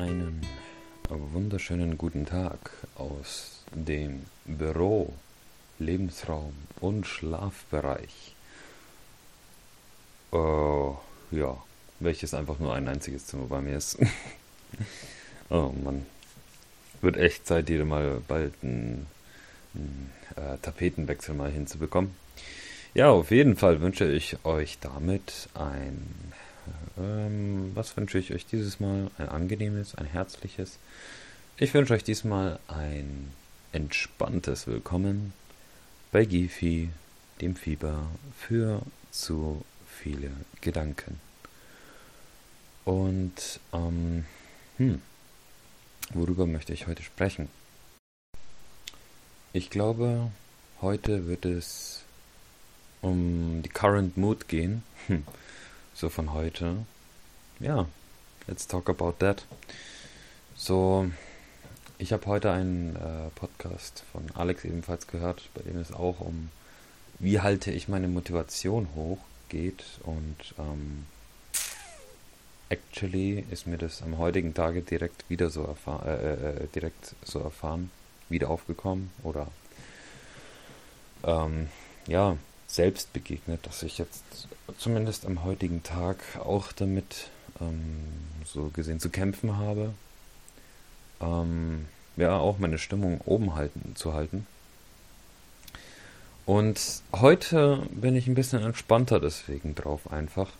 Einen wunderschönen guten Tag aus dem Büro, Lebensraum und Schlafbereich. Äh, ja, welches einfach nur ein einziges Zimmer bei mir ist. oh Mann. Wird echt Zeit, hier mal bald einen, einen äh, Tapetenwechsel mal hinzubekommen. Ja, auf jeden Fall wünsche ich euch damit ein ähm, was wünsche ich euch dieses Mal? Ein angenehmes, ein herzliches. Ich wünsche euch diesmal ein entspanntes Willkommen bei Gifi, dem Fieber für zu viele Gedanken. Und, ähm, hm, worüber möchte ich heute sprechen? Ich glaube, heute wird es um die Current Mood gehen. So von heute. Ja, let's talk about that. So, ich habe heute einen äh, Podcast von Alex ebenfalls gehört, bei dem es auch um, wie halte ich meine Motivation hoch geht. Und ähm, actually ist mir das am heutigen Tage direkt wieder so erfahren, äh, äh, direkt so erfahren, wieder aufgekommen oder ähm, ja, selbst begegnet, dass ich jetzt zumindest am heutigen Tag auch damit ähm, so gesehen zu kämpfen habe. Ähm, ja, auch meine Stimmung oben halten, zu halten. Und heute bin ich ein bisschen entspannter deswegen drauf einfach.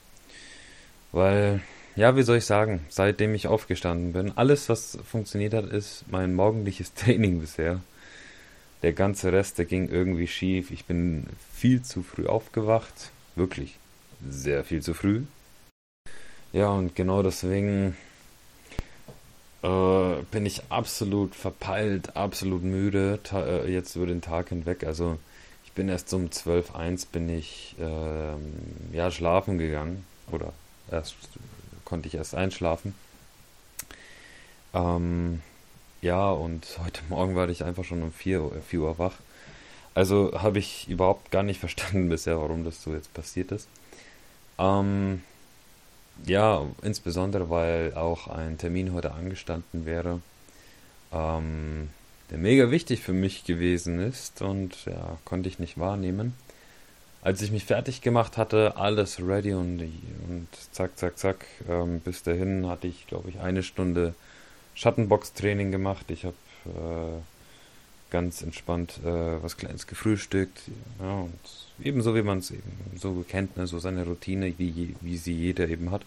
Weil, ja, wie soll ich sagen, seitdem ich aufgestanden bin, alles, was funktioniert hat, ist mein morgendliches Training bisher. Der ganze Rest, der ging irgendwie schief. Ich bin viel zu früh aufgewacht. Wirklich sehr viel zu früh. Ja, und genau deswegen äh, bin ich absolut verpeilt, absolut müde äh, jetzt über den Tag hinweg. Also ich bin erst um 12, 1 bin ich äh, ja schlafen gegangen. Oder erst konnte ich erst einschlafen. Ähm, ja, und heute Morgen war ich einfach schon um 4, 4 Uhr wach. Also habe ich überhaupt gar nicht verstanden bisher, warum das so jetzt passiert ist. Ähm, ja, insbesondere weil auch ein Termin heute angestanden wäre, ähm, der mega wichtig für mich gewesen ist und ja, konnte ich nicht wahrnehmen. Als ich mich fertig gemacht hatte, alles ready und, und zack, zack, zack, ähm, bis dahin hatte ich, glaube ich, eine Stunde Schattenbox-Training gemacht. Ich habe äh, ganz entspannt äh, was Kleines gefrühstückt. Ja, ebenso wie man es eben so kennt, ne, so seine Routine, wie, wie sie jeder eben hat,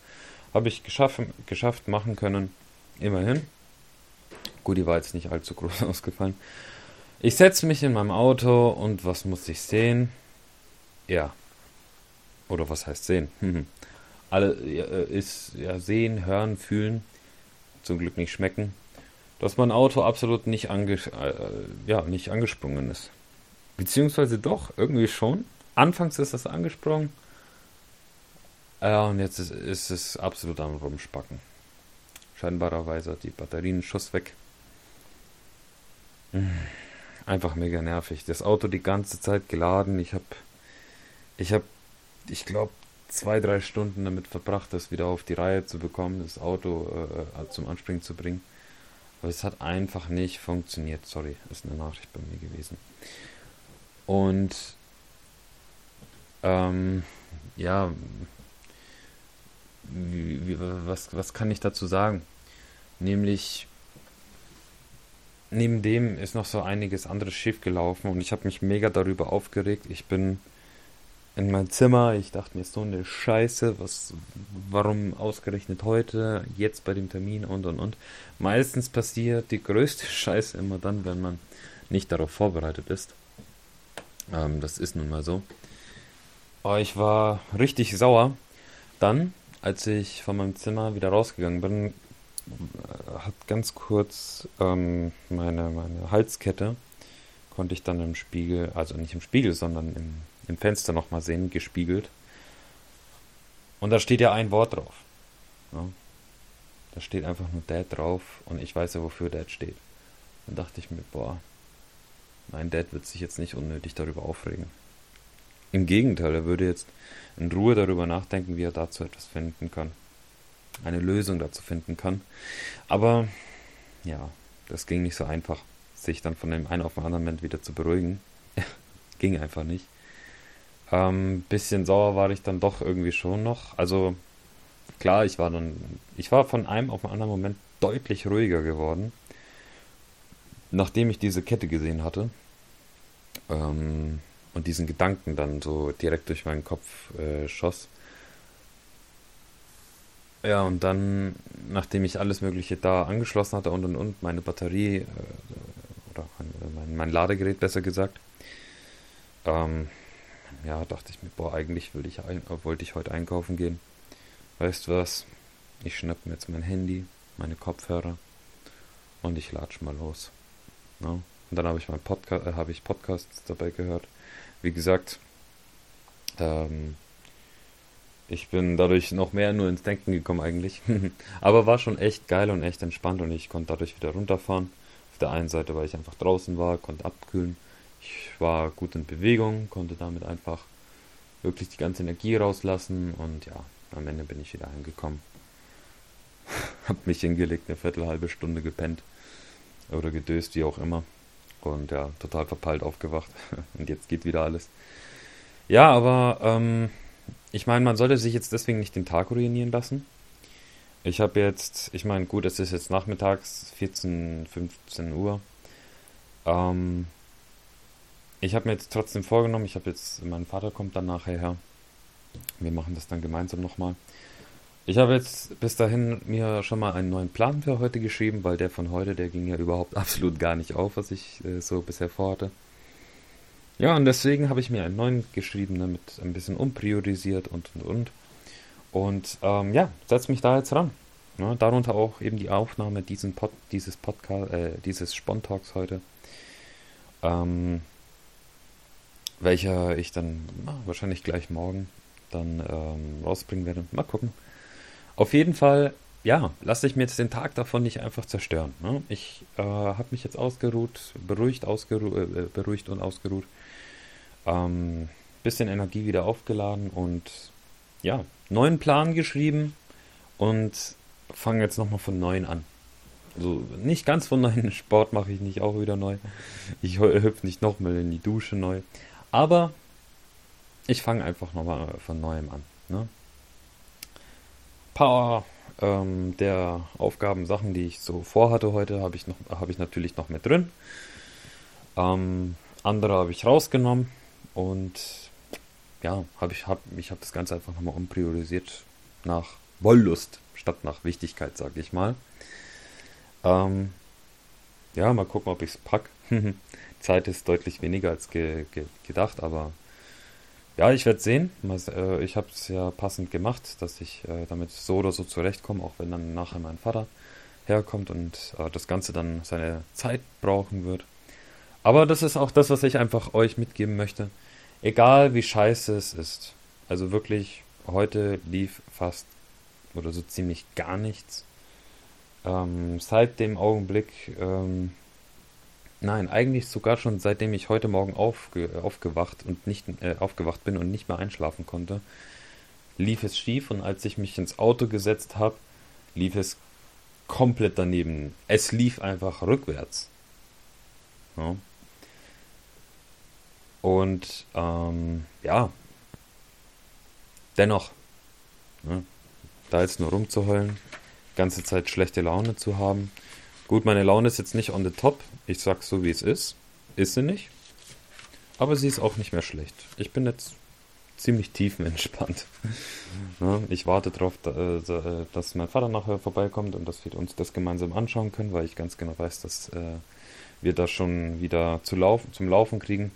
habe ich geschafft, geschafft machen können. Immerhin. Gut, die war jetzt nicht allzu groß ausgefallen. Ich setze mich in meinem Auto und was muss ich sehen? Ja. Oder was heißt sehen? Alle äh, ist ja sehen, hören, fühlen zum Glück nicht schmecken, dass mein Auto absolut nicht, ange äh, ja, nicht angesprungen ist. Beziehungsweise doch, irgendwie schon. Anfangs ist das angesprungen. Ja, und jetzt ist, ist es absolut am Rumspacken. Scheinbarerweise hat die Batterien Schuss weg. Einfach mega nervig. Das Auto die ganze Zeit geladen. Ich habe, ich habe, ich glaube, zwei, drei Stunden damit verbracht, das wieder auf die Reihe zu bekommen, das Auto äh, äh, zum Anspringen zu bringen. Aber es hat einfach nicht funktioniert. Sorry, ist eine Nachricht bei mir gewesen. Und ähm, ja, wie, wie, was, was kann ich dazu sagen? Nämlich, neben dem ist noch so einiges anderes schief gelaufen und ich habe mich mega darüber aufgeregt. Ich bin in mein Zimmer. Ich dachte mir, so eine Scheiße, was, warum ausgerechnet heute, jetzt bei dem Termin und und und. Meistens passiert die größte Scheiße immer dann, wenn man nicht darauf vorbereitet ist. Ähm, das ist nun mal so. Aber ich war richtig sauer. Dann, als ich von meinem Zimmer wieder rausgegangen bin, hat ganz kurz ähm, meine, meine Halskette, konnte ich dann im Spiegel, also nicht im Spiegel, sondern im im Fenster nochmal sehen, gespiegelt. Und da steht ja ein Wort drauf. Ja. Da steht einfach nur Dad drauf und ich weiß ja, wofür Dad steht. Dann dachte ich mir, boah, mein Dad wird sich jetzt nicht unnötig darüber aufregen. Im Gegenteil, er würde jetzt in Ruhe darüber nachdenken, wie er dazu etwas finden kann. eine Lösung dazu finden kann. Aber ja, das ging nicht so einfach, sich dann von dem einen auf den anderen Moment wieder zu beruhigen. ging einfach nicht. Ähm, bisschen sauer war ich dann doch irgendwie schon noch. Also klar, ich war dann, ich war von einem auf den anderen Moment deutlich ruhiger geworden, nachdem ich diese Kette gesehen hatte ähm, und diesen Gedanken dann so direkt durch meinen Kopf äh, schoss. Ja, und dann, nachdem ich alles Mögliche da angeschlossen hatte und und und, meine Batterie äh, oder mein, mein, Ladegerät besser gesagt, ähm, ja, dachte ich mir, boah, eigentlich will ich ein, wollte ich heute einkaufen gehen. Weißt du was? Ich schnapp mir jetzt mein Handy, meine Kopfhörer und ich latsch mal los. Ja? Und dann habe ich mein Podcast, äh, habe ich Podcasts dabei gehört. Wie gesagt, ähm, ich bin dadurch noch mehr nur ins Denken gekommen eigentlich. Aber war schon echt geil und echt entspannt und ich konnte dadurch wieder runterfahren. Auf der einen Seite, weil ich einfach draußen war, konnte abkühlen. Ich war gut in Bewegung, konnte damit einfach wirklich die ganze Energie rauslassen und ja, am Ende bin ich wieder angekommen. Hab mich hingelegt, eine Viertel, halbe Stunde gepennt. Oder gedöst, wie auch immer. Und ja, total verpeilt aufgewacht. und jetzt geht wieder alles. Ja, aber ähm, ich meine, man sollte sich jetzt deswegen nicht den Tag ruinieren lassen. Ich habe jetzt, ich meine, gut, es ist jetzt nachmittags, 14, 15 Uhr. Ähm, ich habe mir jetzt trotzdem vorgenommen, ich habe jetzt, mein Vater kommt dann nachher her. Wir machen das dann gemeinsam nochmal. Ich habe jetzt bis dahin mir schon mal einen neuen Plan für heute geschrieben, weil der von heute, der ging ja überhaupt absolut gar nicht auf, was ich äh, so bisher vorhatte. Ja, und deswegen habe ich mir einen neuen geschrieben, damit ne, ein bisschen umpriorisiert und und und. Und ähm, ja, setze mich da jetzt ran. Ja, darunter auch eben die Aufnahme diesen Pod, dieses Podcast, äh, dieses Spontalks heute. Ähm, welcher ich dann na, wahrscheinlich gleich morgen dann ähm, rausbringen werde. Mal gucken. Auf jeden Fall, ja, lasse ich mir jetzt den Tag davon nicht einfach zerstören. Ne? Ich äh, habe mich jetzt ausgeruht, beruhigt, ausgeru äh, beruhigt und ausgeruht. Ähm, bisschen Energie wieder aufgeladen und ja, neuen Plan geschrieben und fange jetzt nochmal von neuem an. Also nicht ganz von neuem Sport mache ich nicht auch wieder neu. Ich hüpfe nicht nochmal in die Dusche neu. Aber ich fange einfach nochmal von neuem an. Ne? Paar ähm, der Aufgaben, Sachen, die ich so vorhatte heute, habe ich, hab ich natürlich noch mit drin. Ähm, andere habe ich rausgenommen und ja, habe ich, hab, ich habe das Ganze einfach nochmal umpriorisiert nach Wollust statt nach Wichtigkeit, sage ich mal. Ähm, ja, mal gucken, ob ich es packe. Zeit ist deutlich weniger als ge ge gedacht, aber ja, ich werde sehen. Äh, ich habe es ja passend gemacht, dass ich äh, damit so oder so zurechtkomme, auch wenn dann nachher mein Vater herkommt und äh, das Ganze dann seine Zeit brauchen wird. Aber das ist auch das, was ich einfach euch mitgeben möchte. Egal wie scheiße es ist. Also wirklich, heute lief fast oder so ziemlich gar nichts. Ähm, seit dem Augenblick, ähm, Nein, eigentlich sogar schon seitdem ich heute Morgen aufge aufgewacht und nicht äh, aufgewacht bin und nicht mehr einschlafen konnte, lief es schief und als ich mich ins Auto gesetzt habe, lief es komplett daneben. Es lief einfach rückwärts. Ja. Und ähm, ja, dennoch, ne, da jetzt nur rumzuheulen, ganze Zeit schlechte Laune zu haben, Gut, meine Laune ist jetzt nicht on the top. Ich sag's so, wie es ist. Ist sie nicht. Aber sie ist auch nicht mehr schlecht. Ich bin jetzt ziemlich tiefenentspannt. ich warte darauf, äh, dass mein Vater nachher vorbeikommt und dass wir uns das gemeinsam anschauen können, weil ich ganz genau weiß, dass äh, wir das schon wieder zu laufen, zum Laufen kriegen.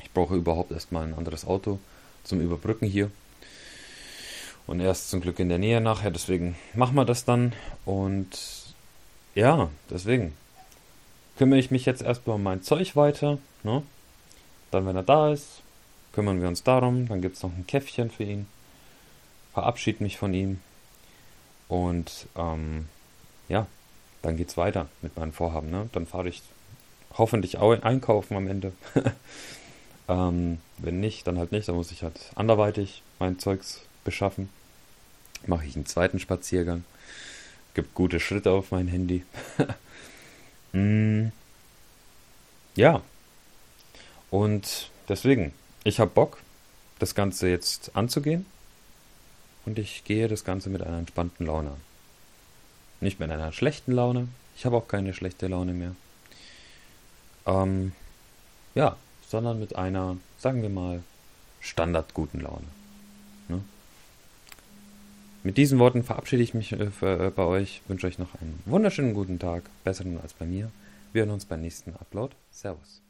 Ich brauche überhaupt erstmal ein anderes Auto zum Überbrücken hier. Und er ist zum Glück in der Nähe nachher, deswegen machen wir das dann. Und ja, deswegen kümmere ich mich jetzt erstmal um mein Zeug weiter. Ne? Dann, wenn er da ist, kümmern wir uns darum. Dann gibt es noch ein Käffchen für ihn. Verabschiede mich von ihm. Und ähm, ja, dann geht's weiter mit meinem Vorhaben. Ne? Dann fahre ich hoffentlich auch einkaufen am Ende. ähm, wenn nicht, dann halt nicht. Dann muss ich halt anderweitig mein Zeugs beschaffen. mache ich einen zweiten Spaziergang. Gibt gute Schritte auf mein Handy. mm, ja. Und deswegen, ich habe Bock, das Ganze jetzt anzugehen. Und ich gehe das Ganze mit einer entspannten Laune an. Nicht mit einer schlechten Laune. Ich habe auch keine schlechte Laune mehr. Ähm, ja, sondern mit einer, sagen wir mal, standardguten Laune. Mit diesen Worten verabschiede ich mich äh, äh, bei euch, wünsche euch noch einen wunderschönen guten Tag, besseren als bei mir. Wir hören uns beim nächsten Upload. Servus.